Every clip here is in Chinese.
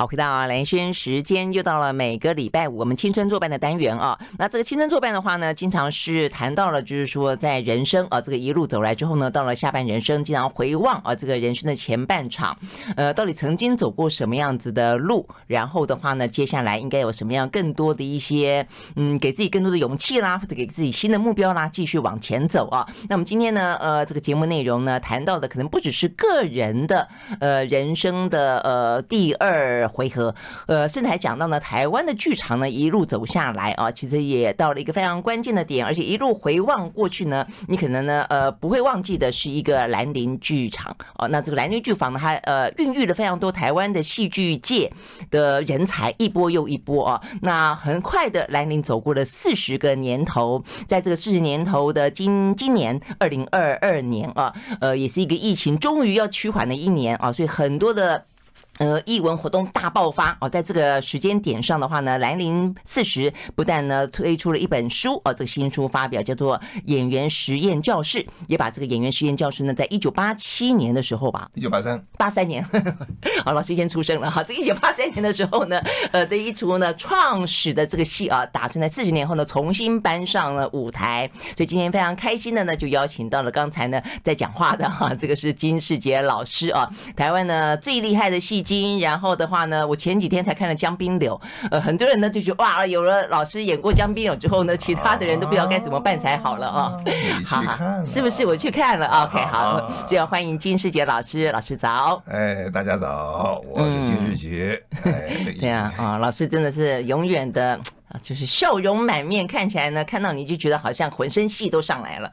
好，回到兰萱时间，又到了每个礼拜五我们青春作伴的单元啊。那这个青春作伴的话呢，经常是谈到了，就是说在人生啊这个一路走来之后呢，到了下半人生，经常回望啊这个人生的前半场，呃，到底曾经走过什么样子的路，然后的话呢，接下来应该有什么样更多的一些嗯，给自己更多的勇气啦，或者给自己新的目标啦，继续往前走啊。那我们今天呢，呃，这个节目内容呢，谈到的可能不只是个人的呃人生的呃第二。回合，呃，甚至还讲到呢，台湾的剧场呢一路走下来啊，其实也到了一个非常关键的点，而且一路回望过去呢，你可能呢，呃，不会忘记的是一个兰陵剧场哦。那这个兰陵剧坊呢，它呃孕育了非常多台湾的戏剧界的人才，一波又一波啊。那很快的，兰陵走过了四十个年头，在这个四十年头的今今年二零二二年啊，呃，也是一个疫情终于要趋缓的一年啊，所以很多的。呃，艺文活动大爆发。哦，在这个时间点上的话呢，兰陵四十不但呢推出了一本书哦，这个新书发表叫做《演员实验教室》，也把这个演员实验教室呢，在一九八七年的时候吧，一九八三，八三年，好，老师先出生了。哈，这一九八三年的时候呢，呃的一出呢创始的这个戏啊，打算在四十年后呢重新搬上了舞台，所以今天非常开心的呢，就邀请到了刚才呢在讲话的哈，这个是金世杰老师啊，台湾呢最厉害的戏。然后的话呢，我前几天才看了《江滨柳》，呃，很多人呢就觉得哇，有了老师演过《江滨柳》之后呢，其他的人都不知道该怎么办才好了啊。好好，是不是我去看了？OK，好，就要欢迎金世杰老师，老师早。哎，大家早，我是金世杰。对啊，啊，老师真的是永远的。啊，就是笑容满面，看起来呢，看到你就觉得好像浑身戏都上来了。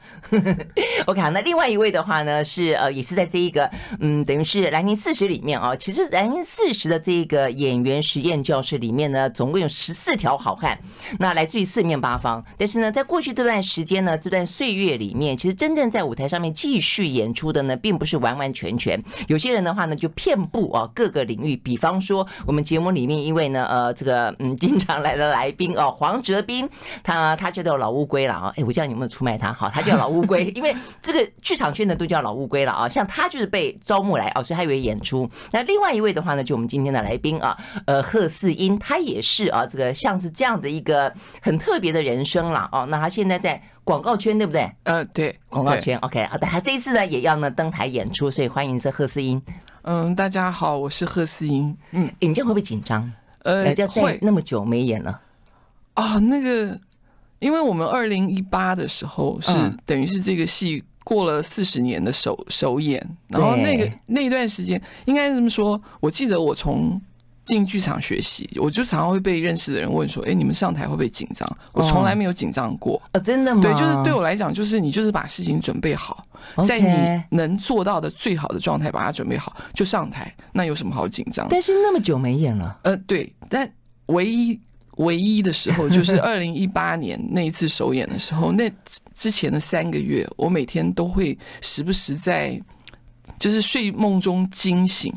OK，好，那另外一位的话呢，是呃，也是在这一个嗯，等于是兰陵四十里面啊。其实兰陵四十的这个演员实验教室里面呢，总共有十四条好汉，那来自于四面八方。但是呢，在过去这段时间呢，这段岁月里面，其实真正在舞台上面继续演出的呢，并不是完完全全。有些人的话呢，就遍布啊各个领域。比方说，我们节目里面因为呢，呃，这个嗯，经常来的来宾。哦，黄哲斌，他他就叫老乌龟了啊！哎，我叫你有没有出卖他？好，他叫老乌龟，因为这个剧场圈的都叫老乌龟了啊。像他就是被招募来哦，所以他以为演出。那另外一位的话呢，就我们今天的来宾啊，呃，贺四英，他也是啊，这个像是这样的一个很特别的人生了哦。那他现在在广告圈，对不对？呃，对，广告圈。OK，好的，他这一次呢也要呢登台演出，所以欢迎是贺四英。嗯，大家好，我是贺四英。嗯，演将会不会紧张？呃，要在那么久没演了。啊、哦，那个，因为我们二零一八的时候是等于是这个戏过了四十年的首首演，然后那个那一段时间应该这么说，我记得我从进剧场学习，我就常常会被认识的人问说：“哎，你们上台会不会紧张？”我从来没有紧张过啊，真的吗？对，就是对我来讲，就是你就是把事情准备好，在你能做到的最好的状态把它准备好就上台，那有什么好紧张？但是那么久没演了，呃，对，但唯一。唯一的时候就是 二零一八年那一次首演的时候，那之前的三个月，我每天都会时不时在，就是睡梦中惊醒，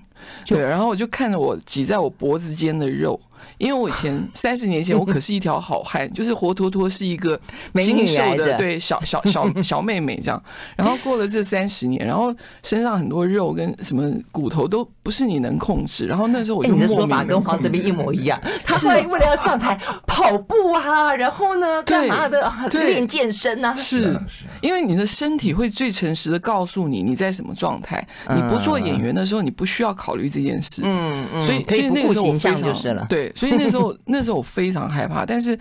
对，然后我就看着我挤在我脖子间的肉。因为我以前 三十年前我可是一条好汉，就是活脱脱是一个精瘦的对小小小 小妹妹这样。然后过了这三十年，然后身上很多肉跟什么骨头都不是你能控制。然后那时候我就你的说法跟黄泽斌一模一样。他后来为了要上台跑步啊，然后呢干嘛的练健身啊？是因为你的身体会最诚实的告诉你你在什么状态。你不做演员的时候，你不需要考虑这件事。嗯嗯，所以所以那个时候我非常对。所以那时候，那时候我非常害怕，但是，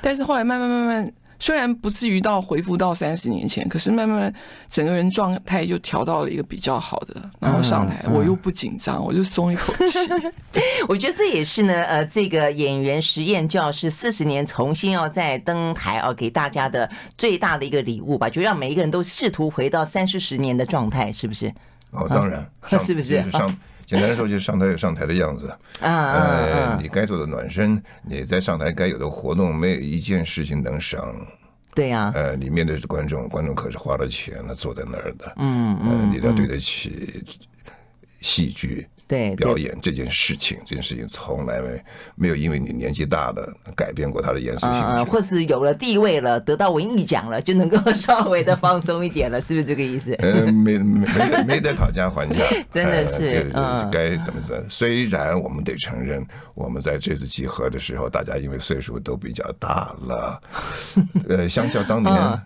但是后来慢慢慢慢，虽然不至于到回复到三十年前，可是慢慢整个人状态就调到了一个比较好的，然后上台我又不紧张，我就松一口气。我觉得这也是呢，呃，这个演员实验教室四十年重新要再登台啊，给大家的最大的一个礼物吧，就让每一个人都试图回到三四十年的状态，是不是？哦，当然，是不是？上 简单说，就是上台有上台的样子啊，呃，你该做的暖身，你在上台该有的活动，没有一件事情能省。对呀，呃，里面的观众，观众可是花了钱了，坐在那儿的，嗯嗯，你要对得起戏剧。对表演这件事情，这件事情从来没没有因为你年纪大了改变过他的严肃性质，或是有了地位了，得到文艺奖了，就能够 稍微的放松一点了，是不是这个意思？嗯，没没没没得讨价还价，真的是，嗯，该怎么着？虽然我们得承认，我们在这次集合的时候，大家因为岁数都比较大了，呃，相较当年。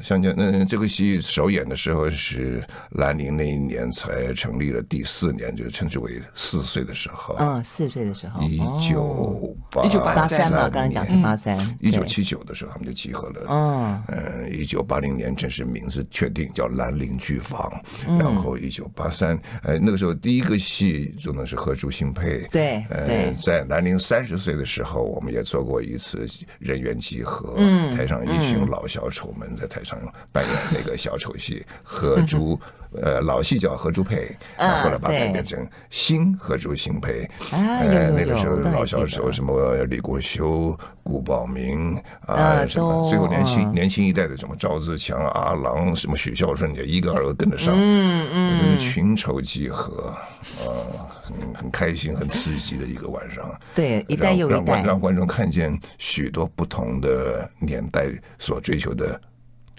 像这嗯，这个戏首演的时候是兰陵那一年才成立了第四年，就称之为四岁的时候。嗯，四岁的时候，一九一九八三嘛，刚才讲是八三。一九七九的时候，他们就集合了。嗯，嗯，一九八零年正式名字确定叫兰陵剧坊。然后一九八三，呃，那个时候第一个戏做的是和朱兴配。对，呃，在兰陵三十岁的时候，我们也做过一次人员集合。嗯，台上一群老小丑们在台上扮演那个小丑戏，和朱，呃，老戏叫和朱配，后来把它变成新和朱兴配。呃，那个时候老小丑什么李国修、顾宝明啊，什么最后年轻年轻一代的什么赵自强、阿郎，什么许孝顺也一个二个跟得上，嗯嗯，就是群丑集合，呃，很很开心、很刺激的一个晚上。对，一代又一代，让观众看见许多不同的年代所追求的。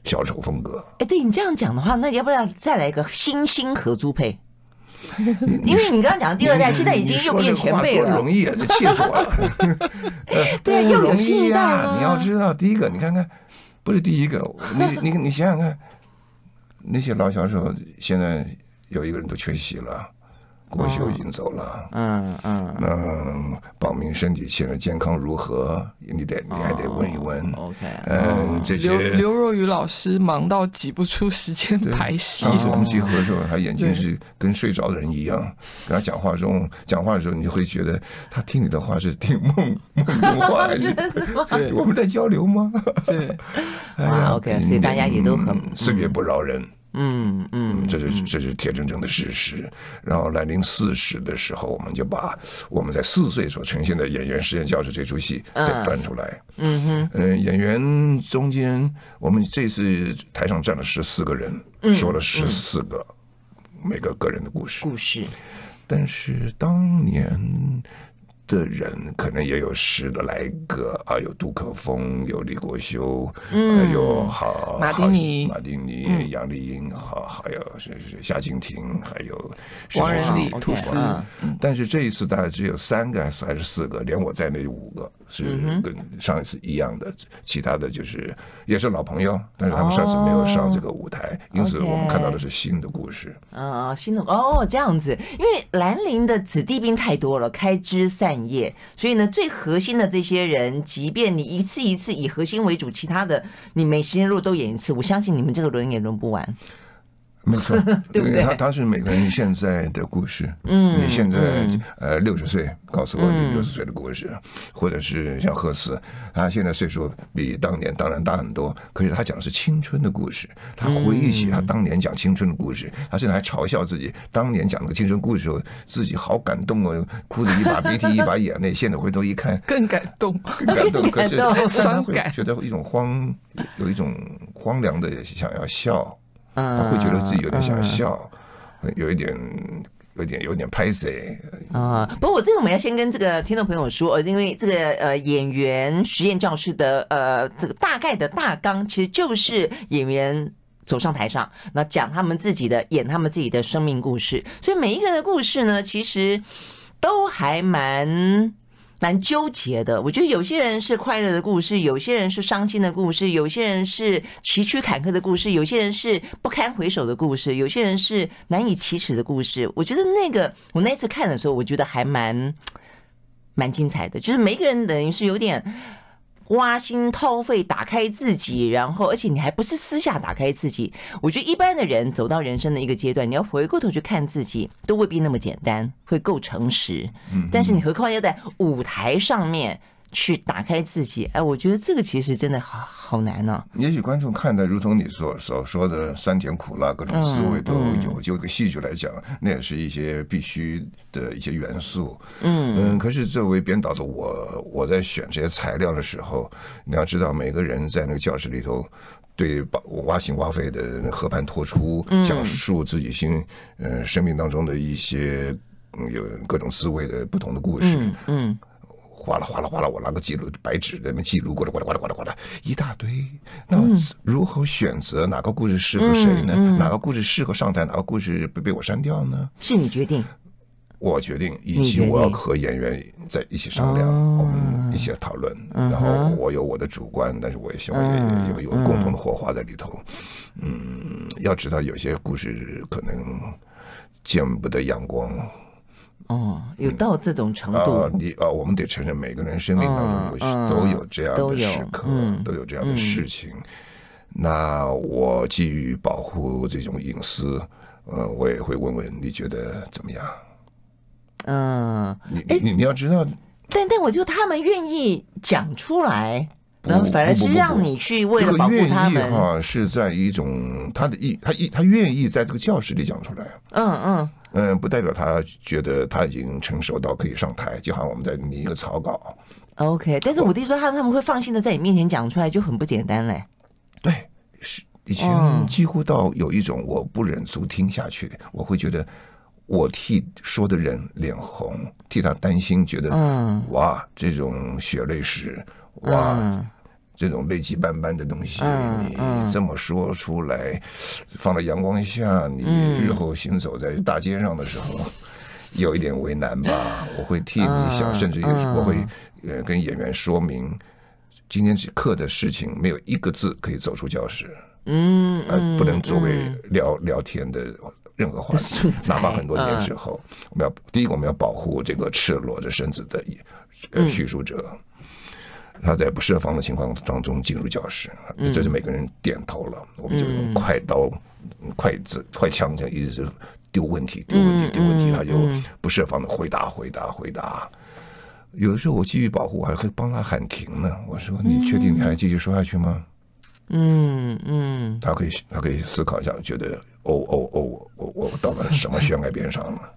小丑风格，哎，对你这样讲的话，那要不要再来一个新兴合租配？因为你刚刚讲的第二代，现在已经又变前辈了，不容易啊，这气死我了。对，又有新一代啊！你要知道，第一个，你看看，不是第一个，你你你想想看，那些老小丑现在有一个人都缺席了。国秀已经走了，嗯嗯，那宝明身体现在健康如何？你得你还得问一问。OK，嗯，这些刘刘若雨老师忙到挤不出时间排戏。当时我们集合的时候，他眼睛是跟睡着的人一样，跟他讲话中讲话的时候，你就会觉得他听你的话是听梦 梦中话，还是我们在交流吗？对，啊，OK，所以大家也都很岁月不饶人。嗯嗯，这是这是铁铮铮的事实。然后来临四十的时候，我们就把我们在四岁所呈现的演员实验教室这出戏再端出来。嗯哼，嗯，演员中间，我们这次台上站了十四个人，说了十四个每个个人的故事。故事，但是当年。的人可能也有十来个啊，有杜可风，有李国修，嗯，有好马丁尼、马丁尼、杨丽英，好，还有是是夏静婷，还有王仁礼、吐司。但是这一次大概只有三个还是四个，连我在内五个是跟上一次一样的，其他的就是也是老朋友，但是他们上次没有上这个舞台，因此我们看到的是新的故事。啊，新的哦，这样子，因为兰陵的子弟兵太多了，开枝散。叶，所以呢，最核心的这些人，即便你一次一次以核心为主，其他的你每十年如果都演一次，我相信你们这个轮也轮不完。没错，对不对？他他是每个人现在的故事。嗯，你现在呃六十岁，告诉我你六十岁的故事，或者是像贺斯，他现在岁数比当年当然大很多，可是他讲的是青春的故事。他回忆起他当年讲青春的故事，他现在还嘲笑自己当年讲那个青春故事时候，自己好感动哦，哭的一把鼻涕一把眼泪。现在回头一看，更感动，更 感动，可是伤感，觉得一种荒，有一种荒凉的想要笑。他会觉得自己有点想笑，有一点、有点、有点拍谢啊。不过，我这个我们要先跟这个听众朋友说，因为这个呃演员实验教室的呃这个大概的大纲，其实就是演员走上台上，那讲他们自己的，演他们自己的生命故事。所以每一个人的故事呢，其实都还蛮。蛮纠结的，我觉得有些人是快乐的故事，有些人是伤心的故事，有些人是崎岖坎坷的故事，有些人是不堪回首的故事，有些人是难以启齿的故事。我觉得那个我那次看的时候，我觉得还蛮蛮精彩的，就是每个人等于是有点。挖心掏肺，打开自己，然后，而且你还不是私下打开自己。我觉得一般的人走到人生的一个阶段，你要回过头去看自己，都未必那么简单，会够诚实。但是你何况要在舞台上面。去打开自己，哎，我觉得这个其实真的好好难呢、啊。也许观众看的如同你所所说的酸甜苦辣各种滋味都有，嗯嗯、就个戏剧来讲，那也是一些必须的一些元素。嗯嗯。可是作为编导的我，我在选这些材料的时候，你要知道，每个人在那个教室里头，对把挖心挖肺的和盘托出，讲述自己心呃生命当中的一些。有各种滋味的不同的故事。嗯。嗯哗啦哗啦哗啦，我拿个记录白纸在那记录，呱啦呱啦呱啦呱啦呱啦一大堆。那如何选择哪个故事适合谁呢？嗯嗯、哪个故事适合上台，哪个故事被被我删掉呢？是你决定，我决定，以及我要和演员在一起商量，我们一起讨论。然后我有我的主观，但是我也希望也有有共同的火花在里头。嗯，要知道有些故事可能见不得阳光。哦，有到这种程度？你啊，我们得承认，每个人生命当中有、嗯、都有这样的时刻，都有，这样的事情。嗯、那我基于保护这种隐私，呃，我也会问问你觉得怎么样？嗯，你你你要知道，但但我就他们愿意讲出来，然后反而是让你去为了保护他们，哈，是在一种他的意，他意他愿意在这个教室里讲出来。嗯嗯。嗯，不代表他觉得他已经成熟到可以上台，就好像我们在拟一个草稿。OK，但是我弟说他他们会放心的在你面前讲出来，就很不简单嘞。对，是以前几乎到有一种我不忍足听下去，嗯、我会觉得我替说的人脸红，替他担心，觉得嗯，哇，这种血泪史，哇。嗯这种泪迹斑斑的东西，你这么说出来，放到阳光下，你日后行走在大街上的时候，有一点为难吧？我会替你想，甚至于我会呃跟演员说明，今天这课的事情没有一个字可以走出教室，嗯，呃，不能作为聊聊天的任何话题，哪怕很多年之后，我们要第一个我们要保护这个赤裸着身子的呃叙述者。他在不设防的情况当中进入教室，这是每个人点头了，嗯、我们就用快刀、快子、快枪这样一直丢问题、丢问题、丢问题，他就不设防的回答、回答、回答。有的时候我继续保护，我还会帮他喊停呢。我说：“你确定你还继续说下去吗？”嗯嗯，他可以他可以思考一下，觉得哦哦哦，我我到了什么悬崖边上了？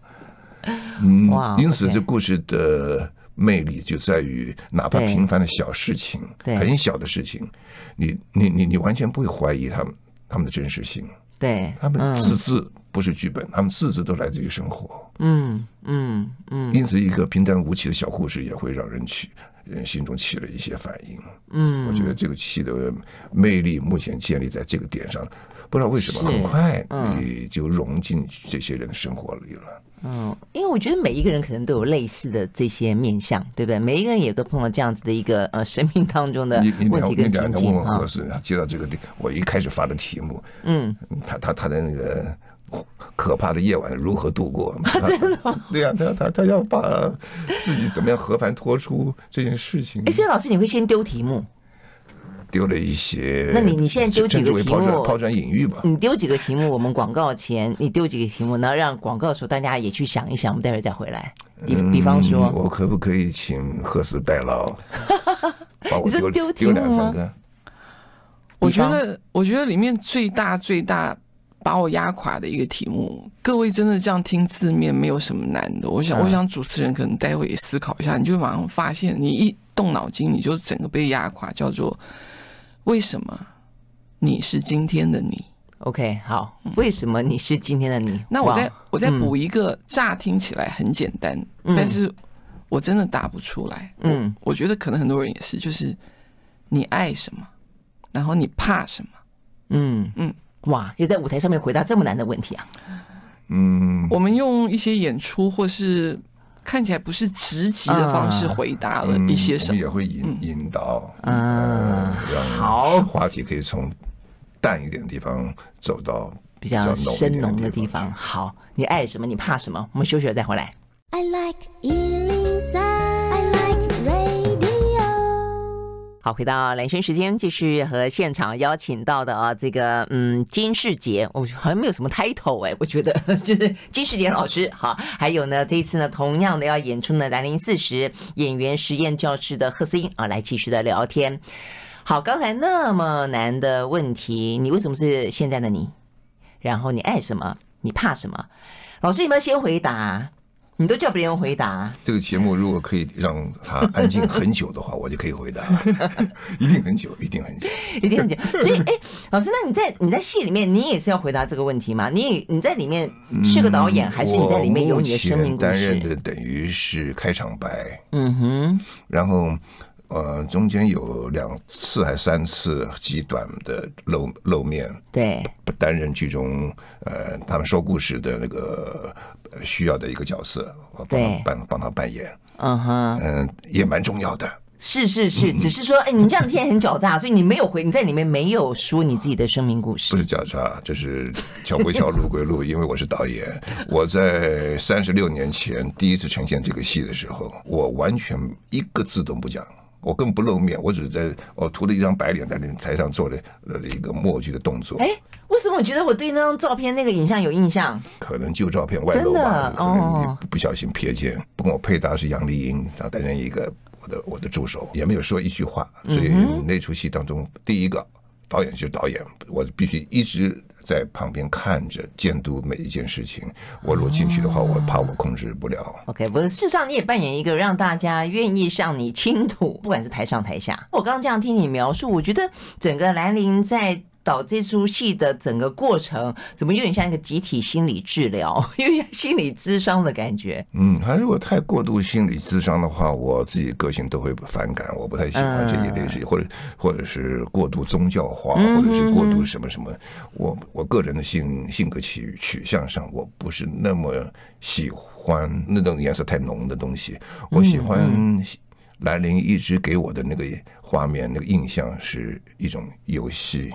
嗯，哇，因此这故事的。魅力就在于，哪怕平凡的小事情，很小的事情，你你你你完全不会怀疑他们他们的真实性。对，他们字字不是剧本，他们字字都来自于生活。嗯嗯嗯。因此，一个平淡无奇的小故事也会让人起人心中起了一些反应。嗯，我觉得这个戏的魅力目前建立在这个点上，不知道为什么很快你就融进这些人的生活里了。嗯，因为我觉得每一个人可能都有类似的这些面相，对不对？每一个人也都碰到这样子的一个呃生命当中的问题跟瓶颈。你你问问何事？接到这个我一开始发的题目，嗯，他他他的那个可怕的夜晚如何度过？真的？对呀，他他他要把自己怎么样和盘托出这件事情。哎，所以老师你会先丢题目？丢了一些，那你你现在丢几个题目？抛砖引玉吧。你丢几个题目？我们广告前你丢几个题目，然后让广告的时候大家也去想一想，我们待会儿再回来。比比方说，我可不可以请贺时代劳？把我丢 丢丢两三个。我觉得，我觉得里面最大最大把我压垮的一个题目，各位真的这样听字面没有什么难的。我想，我想主持人可能待会也思考一下，你就马上发现，你一动脑筋，你就整个被压垮，叫做。为什么你是今天的你？OK，好，为什么你是今天的你？那我再我再补一个，乍听起来很简单，但是我真的答不出来。嗯，我觉得可能很多人也是，就是你爱什么，然后你怕什么？嗯嗯，哇，也在舞台上面回答这么难的问题啊？嗯，我们用一些演出或是。看起来不是直击的方式回答了一些什么，嗯、也会引引导，嗯，好话题可以从淡一点的地方走到比较深浓的地方。好，你爱什么？你怕什么？我们休息了再回来。I like 好，回到兰萱时间，继续和现场邀请到的啊，这个嗯金世杰，我好像没有什么 title 哎，我觉得 就是金世杰老师。好，还有呢，这一次呢，同样的要演出呢，兰陵四十演员实验教室的贺斯英啊，来继续的聊天。好，刚才那么难的问题，你为什么是现在的你？然后你爱什么？你怕什么？老师有没有先回答？你都叫别人回答。这个节目如果可以让他安静很久的话，我就可以回答，一定很久，一定很久，一定很久。所以，哎，老师，那你在你在戏里面，你也是要回答这个问题吗？你你在里面是个导演，还是你在里面有你的生命故事？担任的等于是开场白，嗯哼，然后。呃，中间有两次还三次极短的露露面，对，不担任剧中呃他们说故事的那个需要的一个角色，我帮帮他扮演，嗯哼，嗯，也蛮重要的。是是是，只是说，哎，你这样听很狡诈，所以你没有回，你在里面没有说你自己的生命故事。不是狡诈，就是桥归桥，路归路。因为我是导演，我在三十六年前第一次呈现这个戏的时候，我完全一个字都不讲。我根本不露面，我只是在我涂了一张白脸在那台上做了了一个默剧的动作。哎，为什么我觉得我对那张照片那个影像有印象？可能旧照片外露吧，可能你不小心瞥见。不过我配搭是杨丽英，然后担任一个我的我的助手，也没有说一句话。所以那出戏当中，第一个导演就是导演，我必须一直。在旁边看着监督每一件事情，我如果进去的话，我怕我控制不了。OK，不是，事实上你也扮演一个让大家愿意向你倾吐，不管是台上台下。我刚刚这样听你描述，我觉得整个兰陵在。导这出戏的整个过程，怎么有点像一个集体心理治疗，有点心理咨商的感觉。嗯，他如果太过度心理咨商的话，我自己个性都会反感，我不太喜欢这一类事情，或者或者是过度宗教化，或者是过度什么什么。我我个人的性性格取取向上，我不是那么喜欢那种颜色太浓的东西。我喜欢兰陵一直给我的那个画面，那个印象是一种游戏。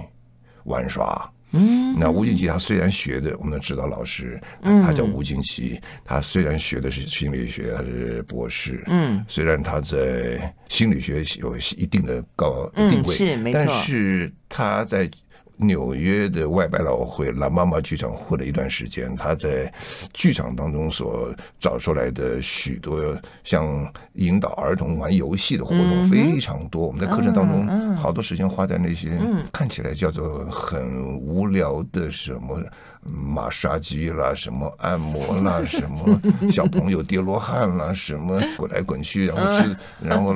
玩耍，嗯，那吴静吉他虽然学的我们的指导老师，他叫吴静吉，他虽然学的是心理学，他是博士，嗯，虽然他在心理学有一定的高定位，是没错，但是他在。纽约的外百老汇拉妈妈剧场混了一段时间，他在剧场当中所找出来的许多像引导儿童玩游戏的活动非常多。我们在课程当中好多时间花在那些看起来叫做很无聊的什么。马杀鸡啦，什么按摩啦，什么 小朋友跌罗汉啦，什么滚来滚去，然后是然后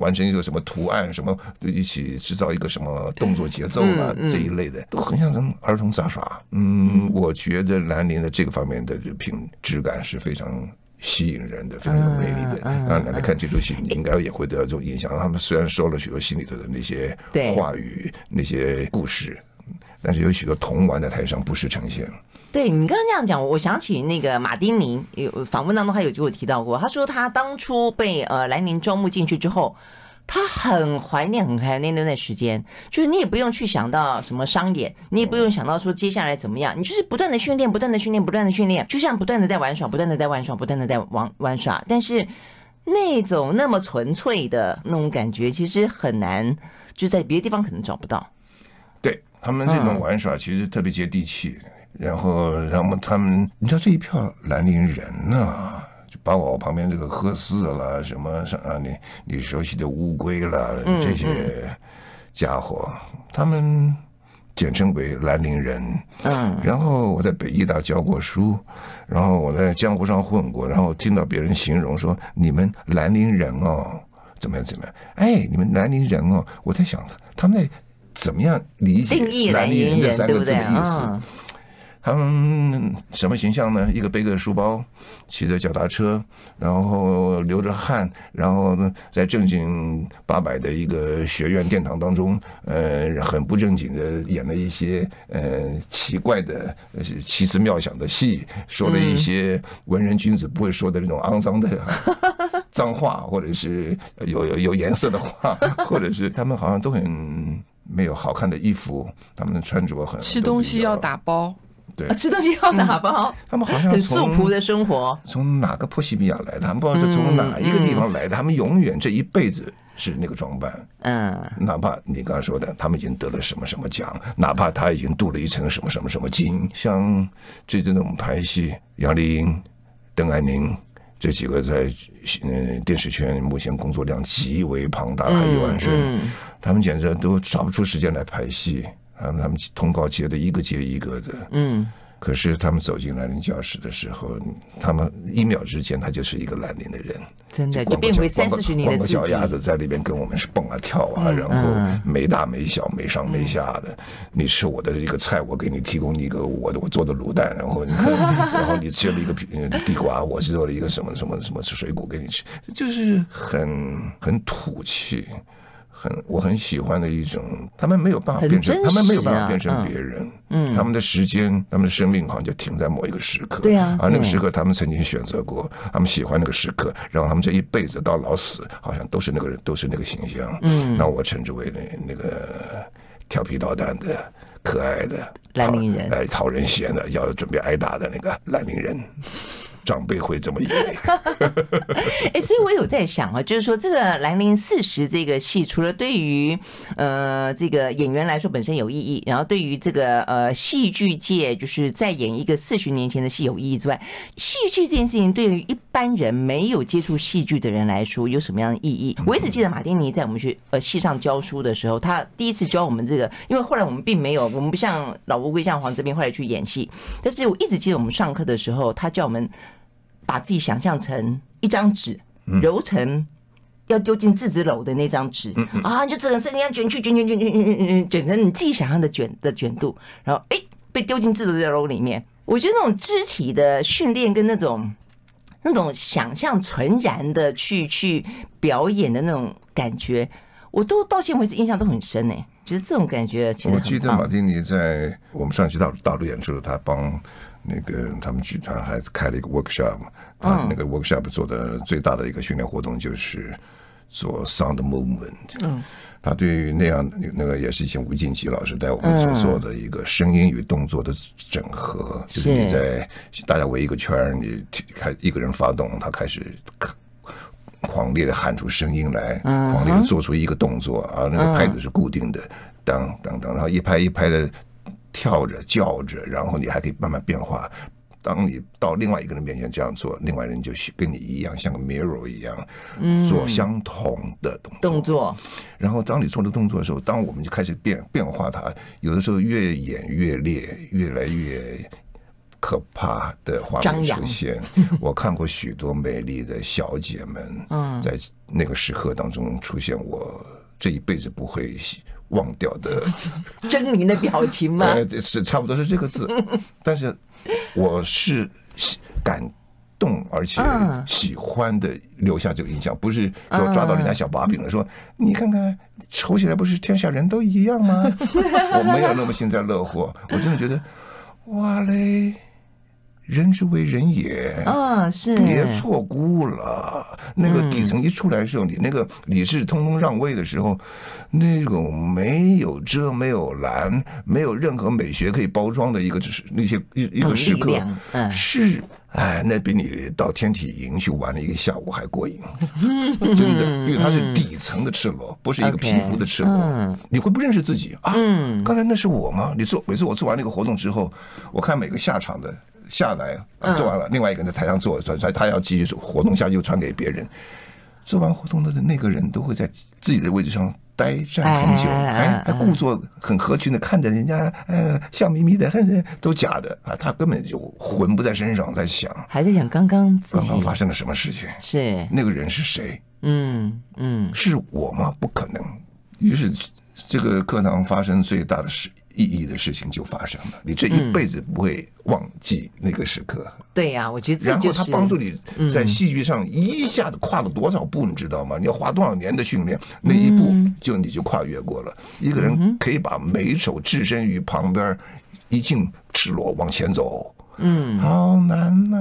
完成一个什么图案，什么就一起制造一个什么动作节奏啦，这一类的都很像咱们儿童杂耍。嗯，我觉得兰陵的这个方面的品质感是非常吸引人的，非常有魅力的。让奶奶看这出戏，你应该也会得到这种印象。他们虽然说了许多心里头的那些话语，那些故事。但是有许多童玩在台上不时呈现。对，你刚刚这样讲，我想起那个马丁尼有访问当中，他有机会提到过，他说他当初被呃兰陵招募进去之后，他很怀念很怀念那段时间，就是你也不用去想到什么商演，你也不用想到说接下来怎么样，你就是不断的训练，不断的训练，不断的训练，就像不断的在玩耍，不断的在玩耍，不断的在玩玩耍。但是那种那么纯粹的那种感觉，其实很难，就在别的地方可能找不到。他们这种玩耍其实特别接地气，然后，然后他们，你知道这一票兰陵人呢，就把我旁边这个喝四啦，什么什么你你熟悉的乌龟啦，这些家伙，他们简称为兰陵人。嗯，然后我在北医大教过书，然后我在江湖上混过，然后听到别人形容说你们兰陵人哦，怎么样怎么样？哎，你们兰陵人哦，我在想他们在。怎么样理解“兰陵人”这三个字的意思？他们什么形象呢？一个背个书包，骑着脚踏车，然后流着汗，然后呢，在正经八百的一个学院殿堂当中，呃，很不正经的演了一些呃奇怪的奇思妙想的戏，说了一些文人君子不会说的那种肮脏的 脏话，或者是有有有颜色的话，或者是他们好像都很。没有好看的衣服，他们的穿着很吃东西要打包，对，吃东西要打包。他们好像很素朴的生活，从哪个波西米亚来的？他们不知道是从哪一个地方来的。他们永远这一辈子是那个装扮。嗯，哪怕你刚刚说的，他们已经得了什么什么奖，哪怕他已经镀了一层什么什么什么金。像最近的我们拍戏，杨丽英、邓爱宁这几个在嗯电视圈目前工作量极为庞大的还有万顺。他们简直都找不出时间来拍戏，他们他们通告接的一个接一个的，嗯，可是他们走进兰陵教室的时候，他们一秒之间，他就是一个兰陵的人，真的就变回三四十年的自己。小鸭子在里边跟我们是蹦啊跳啊，嗯、然后没大没小，没上没下的。嗯、你吃我的一个菜，我给你提供一个我的我做的卤蛋，然后你看，然后你吃了一个地瓜，我是做了一个什么什么什么水果给你吃，就是很很土气。很，我很喜欢的一种，他们没有办法变成，啊、他们没有办法变成别人。嗯，他们的时间，他们的生命好像就停在某一个时刻。对啊，而那个时刻，他们曾经选择过，他们喜欢那个时刻，然后他们这一辈子到老死，好像都是那个人，都是那个形象。嗯，那我称之为那那个调皮捣蛋的、可爱的兰陵人，来讨人嫌的，要准备挨打的那个兰陵人。长辈会这么以为，哎，所以我有在想啊，就是说这个《兰陵四十》这个戏，除了对于呃这个演员来说本身有意义，然后对于这个呃戏剧界就是在演一个四十年前的戏有意义之外，戏剧这件事情对于一般人没有接触戏剧的人来说有什么样的意义？我一直记得马丁尼在我们去呃戏上教书的时候，他第一次教我们这个，因为后来我们并没有，我们不像老乌龟像黄泽斌后来去演戏，但是我一直记得我们上课的时候，他叫我们。把自己想象成一张纸，揉成要丢进自纸篓的那张纸啊，就整个身体要卷去卷卷卷卷卷卷卷成你自己想象的卷的卷度，然后哎被丢进字纸篓里面。我觉得那种肢体的训练跟那种那种想象纯然的去去表演的那种感觉，我都到现在为止印象都很深呢。觉得这种感觉其实我记得马丁尼在我们上期大大陆演出的，他帮。那个他们剧团还开了一个 workshop，他那个 workshop 做的最大的一个训练活动就是做 sound movement。嗯，他对于那样那个也是以前吴静吉老师带我们所做的一个声音与动作的整合，就是你在大家围一个圈，你开一个人发动，他开始狂烈的喊出声音来，狂烈的做出一个动作，而那个拍子是固定的，当当当，然后一拍一拍的。跳着叫着，然后你还可以慢慢变化。当你到另外一个人面前这样做，另外人就跟你一样，像个 mirror 一样，做相同的动作。动作。然后当你做的动作的时候，当我们就开始变变化它，有的时候越演越烈，越来越可怕的画面出现。我看过许多美丽的小姐们，在那个时刻当中出现，我这一辈子不会忘掉的 狰狞的表情吗？是差不多是这个字，但是我是感动而且喜欢的留下这个印象，不是说抓到人家小把柄了，说你看看丑起来不是天下人都一样吗？我没有那么幸灾乐祸，我真的觉得哇嘞。人之为人也啊，是别错估了。那个底层一出来的时候，你那个理智通通让位的时候，那种没有遮、没有拦、没有任何美学可以包装的一个，就是那些一一个时刻，是哎，那比你到天体营去玩了一个下午还过瘾，真的，因为它是底层的赤裸，不是一个皮肤的赤裸。你会不认识自己啊？刚才那是我吗？你做每次我做完那个活动之后，我看每个下场的。下来做完了，另外一个人在台上做，所以他要继续活动下去，又传给别人。做完活动的那个人都会在自己的位置上呆站很久，哎，还故作很合群的看着人家，呃，笑眯眯的，都假的啊，他根本就魂不在身上，在想，还在想刚刚刚刚发生了什么事情？是那个人是谁？嗯嗯，是我吗？不可能。于是这个课堂发生最大的事。意义的事情就发生了，你这一辈子不会忘记那个时刻。嗯、对呀、啊，我觉得这就是。然后他帮助你在戏剧上一下子跨了多少步，你知道吗？你要花多少年的训练，那一步就你就跨越过了。一个人可以把每一首置身于旁边，一径赤裸往前走，嗯，好难呐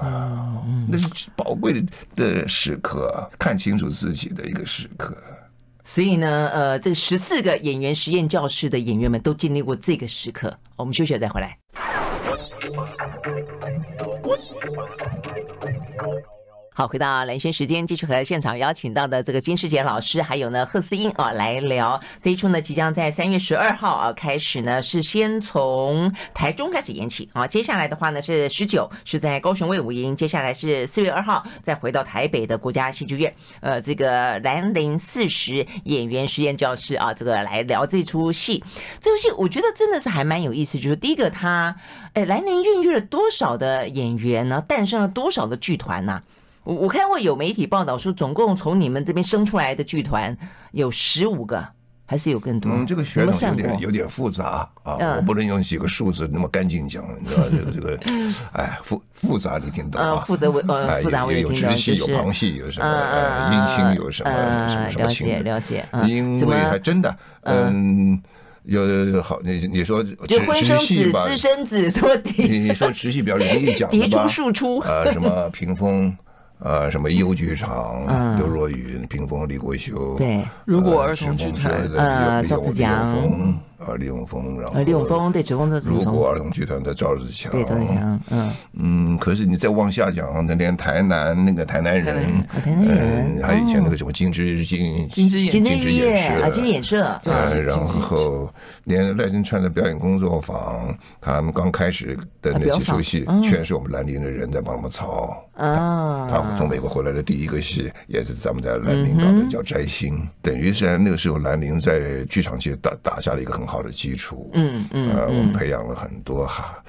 啊！那是宝贵的时刻，看清楚自己的一个时刻。所以呢，呃，这十四个演员实验教室的演员们都经历过这个时刻。我们休息了再回来。好，回到蓝轩时间，继续和现场邀请到的这个金世杰老师，还有呢贺思英啊，来聊这一出呢，即将在三月十二号啊开始呢，是先从台中开始演起啊，接下来的话呢是十九是在高雄卫武营，接下来是四月二号再回到台北的国家戏剧院，呃，这个兰陵四十演员实验教室啊，这个来聊这出戏，这出戏我觉得真的是还蛮有意思，就是第一个他，哎，兰陵孕育了多少的演员呢？诞生了多少的剧团呢？我我看过有媒体报道说，总共从你们这边生出来的剧团有十五个，还是有更多？嗯，这个血统有点有点复杂啊，我不能用几个数字那么干净讲，你知道这个这个，哎，复复杂你听懂吗？复杂我呃 复杂我也听懂，有直系有旁系有什么？呃，姻亲有什么什么什么亲？了解，因为还真的，嗯，有好你你说就婚生子、私生子什么？你 你说直系比较容易讲？嫡出庶出啊，什么屏风？呃，什么优剧场，刘若云、屏风、李国修，对，如果儿童剧团，呃，赵自强。呃，李永峰，然后李永峰对，指风如果儿童剧团的赵志强，对赵志强，嗯嗯，可是你再往下讲，那连台南那个台南人，台南人，还有以前那个什么金枝金金枝金枝演社啊，金枝演社，呃，然后连赖声川的表演工作坊，他们刚开始的那几出戏，全是我们兰陵的人在帮他们操啊。他从美国回来的第一个戏，也是咱们在兰陵搞的，叫《摘星》，等于是那个时候兰陵在剧场界打打下了一个很好。好的基础，嗯嗯，呃，我们培养了很多哈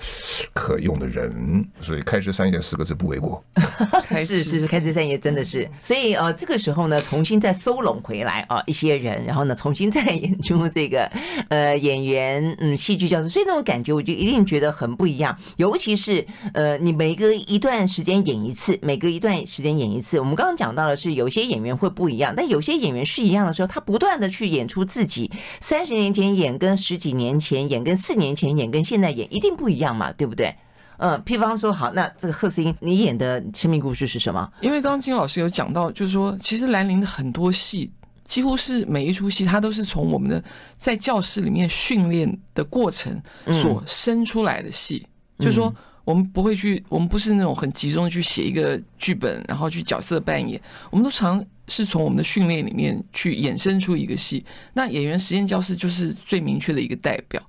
可用的人，所以开枝散叶四个字不为过。是是是，开枝散叶真的是，所以呃，这个时候呢，重新再收拢回来啊，一些人，然后呢，重新再演出这个 呃演员，嗯，戏剧教室，所以那种感觉，我就一定觉得很不一样。尤其是呃，你每隔一段时间演一次，每隔一段时间演一次，我们刚刚讲到的是有些演员会不一样，但有些演员是一样的时候，他不断的去演出自己三十年前演跟十几年前演跟四年前演跟现在演一定不一样嘛，对不对？嗯，譬方说，好，那这个贺思英，你演的生命故事是什么？因为刚刚金老师有讲到，就是说，其实兰陵的很多戏，几乎是每一出戏，它都是从我们的在教室里面训练的过程所生出来的戏，嗯、就是说，我们不会去，我们不是那种很集中的去写一个剧本，然后去角色扮演，我们都常。是从我们的训练里面去衍生出一个戏，那演员实验教室就是最明确的一个代表。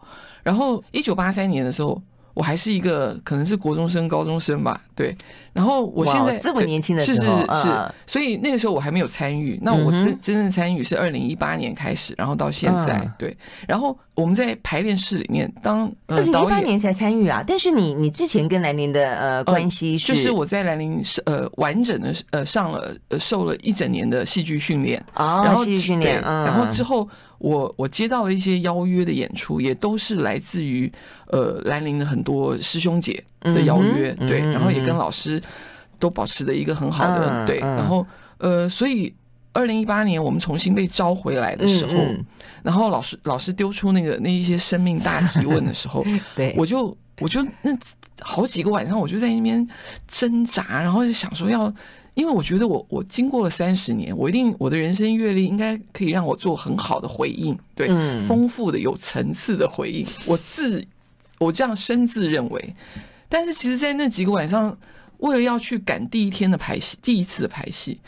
然后一九八三年的时候。我还是一个可能是国中生、高中生吧，对。然后我现在这么年轻的时候，是是是，所以那个时候我还没有参与。那我真真正参与是二零一八年开始，然后到现在，对。然后我们在排练室里面，当二零一八年才参与啊。但是你你之前跟兰陵的呃关系是，就是我在兰陵是呃完整的呃上了呃受了一整年的戏剧训练啊，然后戏剧训练，然后之后。我我接到了一些邀约的演出，也都是来自于呃兰陵的很多师兄姐的邀约，对，然后也跟老师都保持了一个很好的对，然后呃，所以二零一八年我们重新被招回来的时候，然后老师老师丢出那个那一些生命大提问的时候，对，我就我就那好几个晚上我就在那边挣扎，然后就想说要。因为我觉得我我经过了三十年，我一定我的人生阅历应该可以让我做很好的回应，对，丰富的有层次的回应。我自我这样深自认为，但是其实，在那几个晚上，为了要去赶第一天的排戏，第一次的排戏，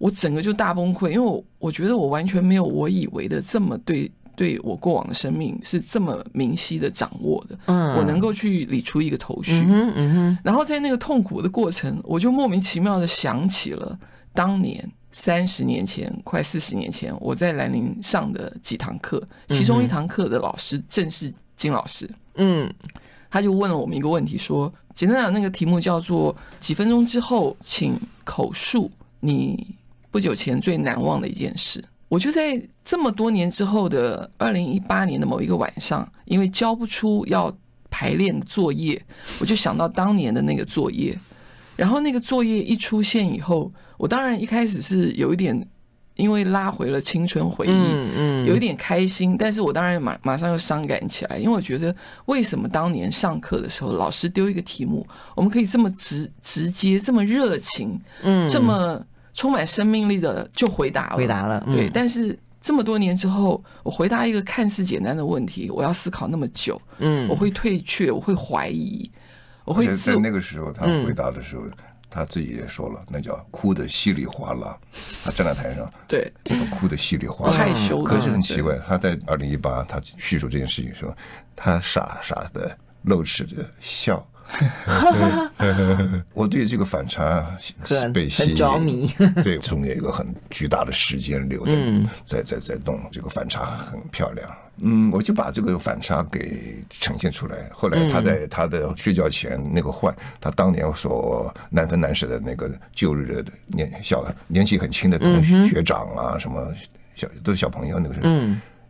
我整个就大崩溃，因为我我觉得我完全没有我以为的这么对。对我过往的生命是这么明晰的掌握的，嗯，我能够去理出一个头绪，嗯嗯，然后在那个痛苦的过程，我就莫名其妙的想起了当年三十年前，快四十年前，我在兰陵上的几堂课，其中一堂课的老师正是金老师，嗯，他就问了我们一个问题，说，简单讲，那个题目叫做几分钟之后，请口述你不久前最难忘的一件事。我就在这么多年之后的二零一八年的某一个晚上，因为交不出要排练的作业，我就想到当年的那个作业。然后那个作业一出现以后，我当然一开始是有一点，因为拉回了青春回忆，嗯，有一点开心。但是我当然马马上又伤感起来，因为我觉得为什么当年上课的时候，老师丢一个题目，我们可以这么直直接，这么热情，嗯，这么。充满生命力的就回答了，回答了，对。但是这么多年之后，我回答一个看似简单的问题，我要思考那么久，嗯，我会退却，我会怀疑，我会在那个时候他回答的时候，他自己也说了，那叫哭得稀里哗啦。他站在台上，对，这个哭得稀里哗啦，害羞。可是很奇怪，他在二零一八，他叙述这件事情时候，他傻傻的露齿着笑。我对这个反差被吸引，很着迷。对，中间有一个很巨大的时间流在在在在动，这个反差很漂亮。嗯，我就把这个反差给呈现出来。后来他在他的睡觉前那个换，他当年所难分难舍的那个旧日的年小年纪很轻的同学学长啊，什么小都是小朋友，那个时候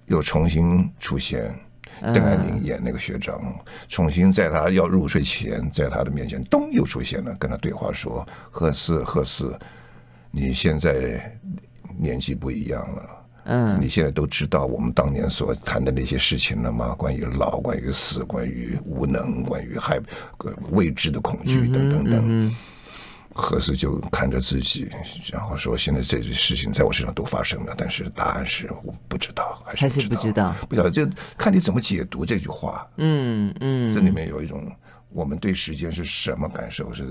又重新出现。邓爱玲演那个学长，重新在他要入睡前，在他的面前，咚又出现了，跟他对话说：“贺四，贺四，你现在年纪不一样了，嗯，你现在都知道我们当年所谈的那些事情了吗？关于老，关于死，关于无能，关于害未知的恐惧等等等。”贺四就看着自己，然后说：“现在这些事情在我身上都发生了，但是答案是我不知道，还是不知道，不知道，不晓得，就看你怎么解读这句话。嗯嗯，这里面有一种我们对时间是什么感受？是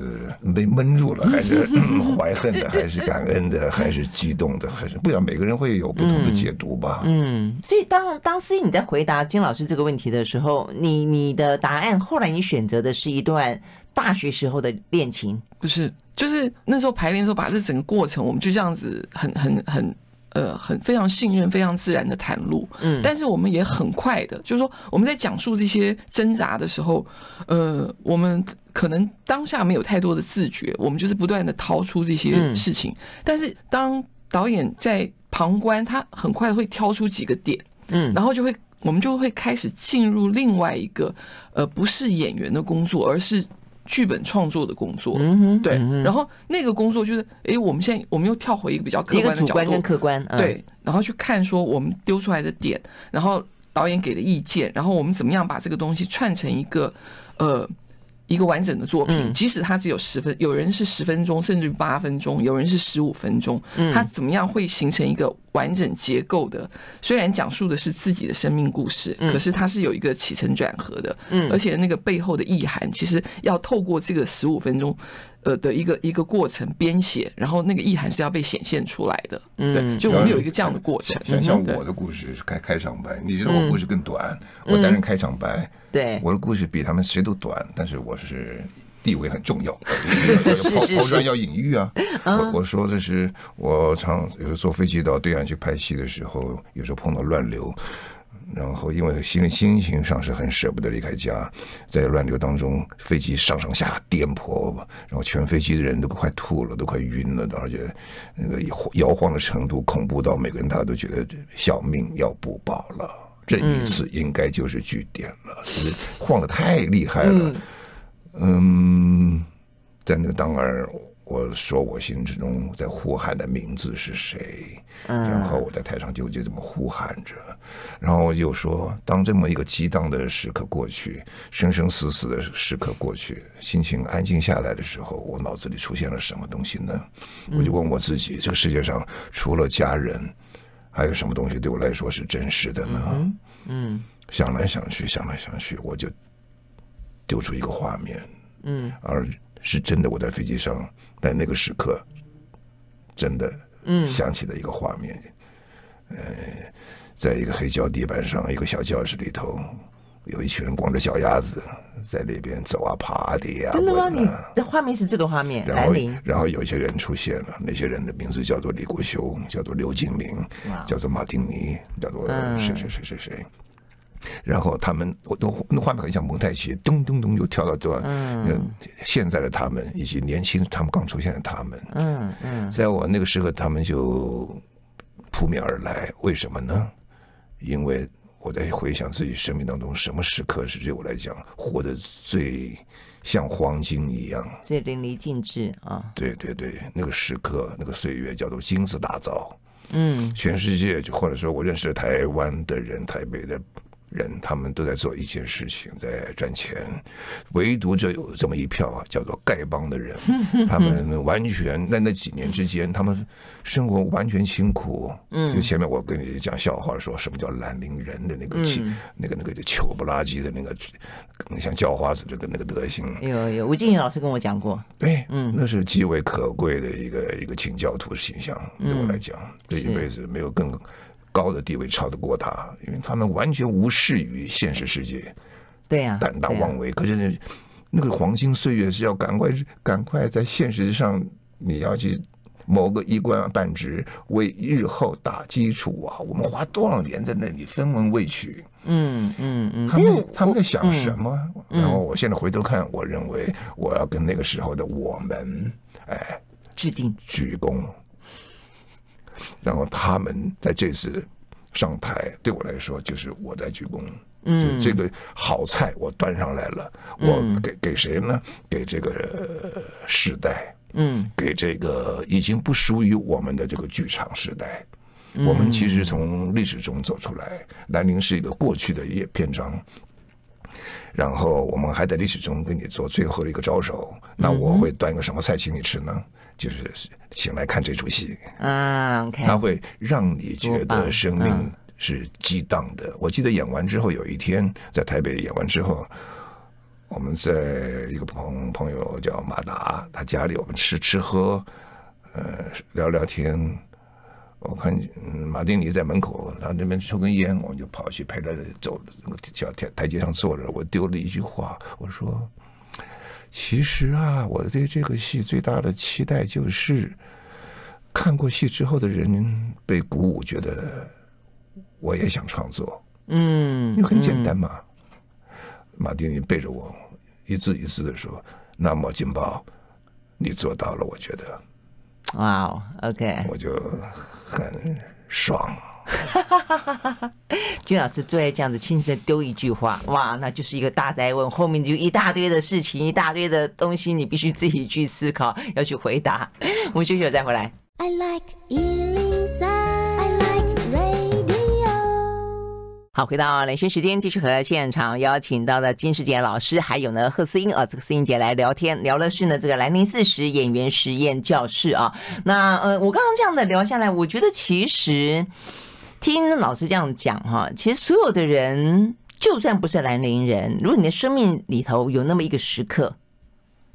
被闷住了，还是 怀恨的，还是感恩的，还是激动的，还是不晓得？每个人会有不同的解读吧。嗯，所以当当思逸你在回答金老师这个问题的时候，你你的答案后来你选择的是一段大学时候的恋情，不是？就是那时候排练的时候，把这整个过程，我们就这样子很很很呃很非常信任、非常自然的袒露。嗯，但是我们也很快的，就是说我们在讲述这些挣扎的时候，呃，我们可能当下没有太多的自觉，我们就是不断的掏出这些事情。但是当导演在旁观，他很快会挑出几个点，嗯，然后就会我们就会开始进入另外一个呃不是演员的工作，而是。剧本创作的工作，对，然后那个工作就是，哎，我们现在我们又跳回一个比较客观的角度，主观跟客观，对，然后去看说我们丢出来的点，然后导演给的意见，然后我们怎么样把这个东西串成一个，呃。一个完整的作品，即使它只有十分，有人是十分钟，甚至八分钟，有人是十五分钟，它怎么样会形成一个完整结构的？虽然讲述的是自己的生命故事，可是它是有一个起承转合的，而且那个背后的意涵，其实要透过这个十五分钟，呃的一个一个过程编写，然后那个意涵是要被显现出来的。对，就我们有一个这样的过程。像像我的故事是开开场白，你觉得我故事更短，我担任开场白。对，我的故事比他们谁都短，但是我是地位很重要，抛抛砖要引玉啊。我我说的是，我常有时候坐飞机到对岸去拍戏的时候，有时候碰到乱流，然后因为心心情上是很舍不得离开家，在乱流当中，飞机上上下颠簸，然后全飞机的人都快吐了，都快晕了，而且那个摇晃的程度恐怖到每个人大家都觉得小命要不保了。这一次应该就是据点了，就是晃得太厉害了。嗯，在那个当儿，我说我心之中在呼喊的名字是谁？然后我在台上就就这么呼喊着，然后又说，当这么一个激荡的时刻过去，生生死死的时刻过去，心情安静下来的时候，我脑子里出现了什么东西呢？我就问我自己：这个世界上除了家人，还有什么东西对我来说是真实的呢？嗯，嗯，想来想去，想来想去，我就丢出一个画面，嗯，而是真的，我在飞机上，在那个时刻，真的，嗯，想起的一个画面，呃，在一个黑胶地板上，一个小教室里头。有一群人光着脚丫子在那边走啊爬的呀，真的吗？你的画面是这个画面。然后，然后有一些人出现了，那些人的名字叫做李国修，叫做刘金明，叫做马丁尼，叫做谁谁谁谁谁。然后他们，我都那画面很像蒙太奇，咚咚咚就跳到这。嗯，现在的他们以及年轻他们刚出现的他们，嗯嗯，在我那个时候，他们就扑面而来。为什么呢？因为。我在回想自己生命当中什么时刻是对我来讲活得最像黄金一样，最淋漓尽致啊！对对对，那个时刻，那个岁月叫做金字打造。嗯，全世界就或者说我认识的台湾的人、台北的人，他们都在做一件事情，在赚钱，唯独就有这么一票啊，叫做丐帮的人，他们完全在那几年之间，他们生活完全辛苦。嗯，就前面我跟你讲笑话，说什么叫兰陵人的那个气、嗯，那个那个就糗不拉几的那个，像叫花子这个那个德行。有有，吴静怡老师跟我讲过。对，嗯，那是极为可贵的一个一个清教徒形象，对我来讲，这一辈子没有更。高的地位超得过他，因为他们完全无视于现实世界，对呀，胆大妄为。可是那个黄金岁月是要赶快赶快在现实上，你要去谋个一官半职，为日后打基础啊！我们花多少年在那里分文未取，嗯嗯嗯，他们他们在想什么？然后我现在回头看，我认为我要跟那个时候的我们，哎，致敬，鞠躬。然后他们在这次上台，对我来说就是我在鞠躬。嗯，这个好菜我端上来了，我给给谁呢？给这个时代，嗯，给这个已经不属于我们的这个剧场时代。我们其实从历史中走出来，兰陵是一个过去的一页篇章。然后我们还在历史中跟你做最后的一个招手。那我会端个什么菜请你吃呢？就是请来看这出戏啊，OK，他会让你觉得生命是激荡的。我记得演完之后，有一天在台北演完之后，我们在一个朋朋友叫马达，他家里我们吃吃喝，呃，聊聊天。我看马丁尼在门口，他那边抽根烟，我们就跑去陪他走那个小台台阶上坐着。我丢了一句话，我说。其实啊，我对这个戏最大的期待就是，看过戏之后的人被鼓舞，觉得我也想创作。嗯，因为很简单嘛。嗯、马丁尼背着我，一字一字的说：“那么劲爆，你做到了，我觉得。”哇哦，OK，我就很爽。金老师最爱这样子轻轻的丢一句话，哇，那就是一个大哉问，后面就一大堆的事情，一大堆的东西，你必须自己去思考，要去回答。我们休息了再回来。I like 好，回到连线时间，继续和现场邀请到的金世杰老师，还有呢贺思英啊，这个思英姐来聊天，聊的是呢这个兰陵四十演员实验教室啊。那呃，我刚刚这样的聊下来，我觉得其实听老师这样讲哈，其实所有的人，就算不是兰陵人，如果你的生命里头有那么一个时刻，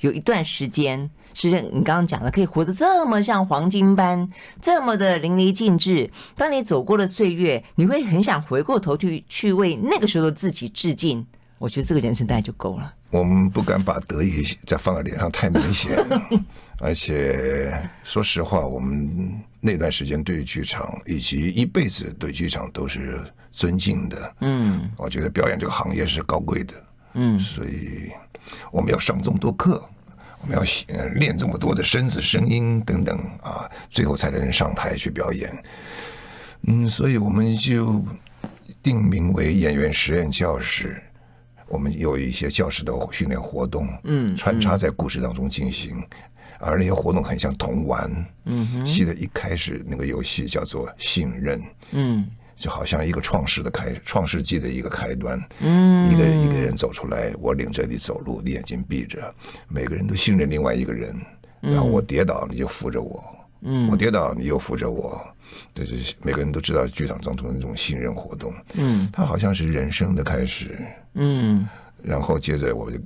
有一段时间。是你刚刚讲的，可以活得这么像黄金般，这么的淋漓尽致。当你走过了岁月，你会很想回过头去去为那个时候的自己致敬。我觉得这个人生大概就够了。我们不敢把得意再放在脸上太明显，而且说实话，我们那段时间对剧场以及一辈子对剧场都是尊敬的。嗯，我觉得表演这个行业是高贵的。嗯，所以我们要上这么多课。我们要练这么多的身子、声音等等啊，最后才能上台去表演。嗯，所以我们就定名为演员实验教室。我们有一些教室的训练活动，嗯，穿插在故事当中进行，而那些活动很像童玩。嗯，记得一开始那个游戏叫做信任。嗯。就好像一个创世的开创世纪的一个开端，嗯，一个人一个人走出来，我领着你走路，你眼睛闭着，每个人都信任另外一个人，然后我跌倒你就扶着我，嗯，我跌倒你又扶着我，这是每个人都知道剧场当中的那种信任活动，嗯，它好像是人生的开始，嗯。然后接着，我们就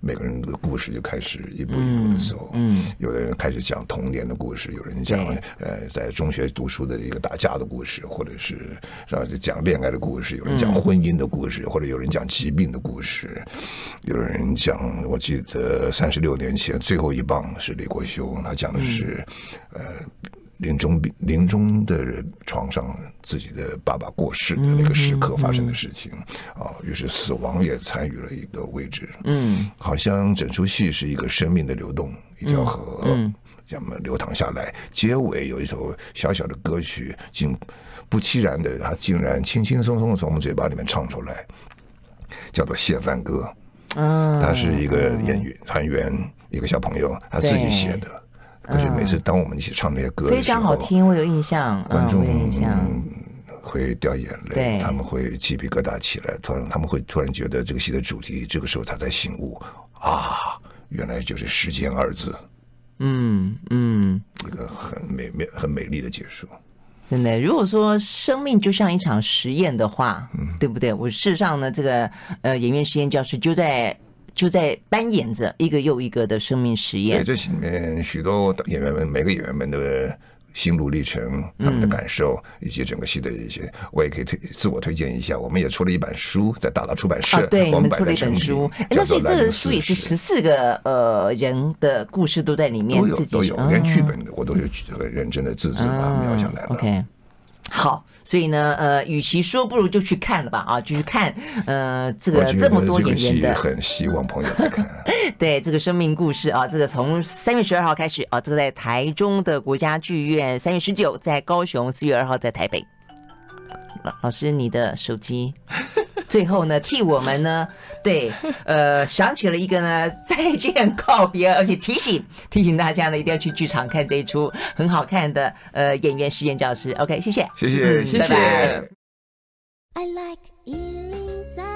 每个人的故事就开始一步一步的走。嗯，嗯，有的人开始讲童年的故事，有人讲呃在中学读书的一个打架的故事，或者是然后就讲恋爱的故事，有人讲婚姻的故事，嗯，或者有人讲疾病的故事，有人讲，我记得三十六年前最后一棒是李国修，他讲的是，嗯，呃。临终病，临终的人床上，自己的爸爸过世的那个时刻发生的事情，啊，于是死亡也参与了一个位置。嗯，好像整出戏是一个生命的流动，一条河这么流淌下来。结尾有一首小小的歌曲，竟不期然的，他竟然轻轻松松的从我们嘴巴里面唱出来，叫做《谢饭歌》。嗯，他是一个演员团员，一个小朋友，他自己写的。可是每次当我们一起唱那些歌非常好听，我有印象，观众、嗯、有印象会掉眼泪，他们会鸡皮疙瘩起来，突然他们会突然觉得这个戏的主题，这个时候他才醒悟啊，原来就是时间二字。嗯嗯，一个很美美很美丽的结束。真的，如果说生命就像一场实验的话，嗯，对不对？我事实上呢，这个呃，演员实验教室就在就在扮演着一个又一个的生命实验。对，这里面许多演员们，每个演员们的心路历程、他们的感受，以及整个戏的一些，我也可以推自我推荐一下。我们也出了一本书，在大岛出版社，啊、对，我们出了一本书。那所以这个书也是十四个呃人的故事都在里面，都有都有，连剧本我都有很认真的字字把它描下来 OK。好，所以呢，呃，与其说不如就去看了吧，啊，就去看，呃，这个这么多演员的，很希望朋友来看。对，这个生命故事啊，这个从三月十二号开始啊，这个在台中的国家剧院，三月十九在高雄，四月二号在台北。老老师，你的手机。最后呢，替我们呢，对，呃，想起了一个呢，再见告别，而且提醒提醒大家呢，一定要去剧场看这一出很好看的呃演员实验教师。OK，谢谢，谢谢，谢谢。拜拜。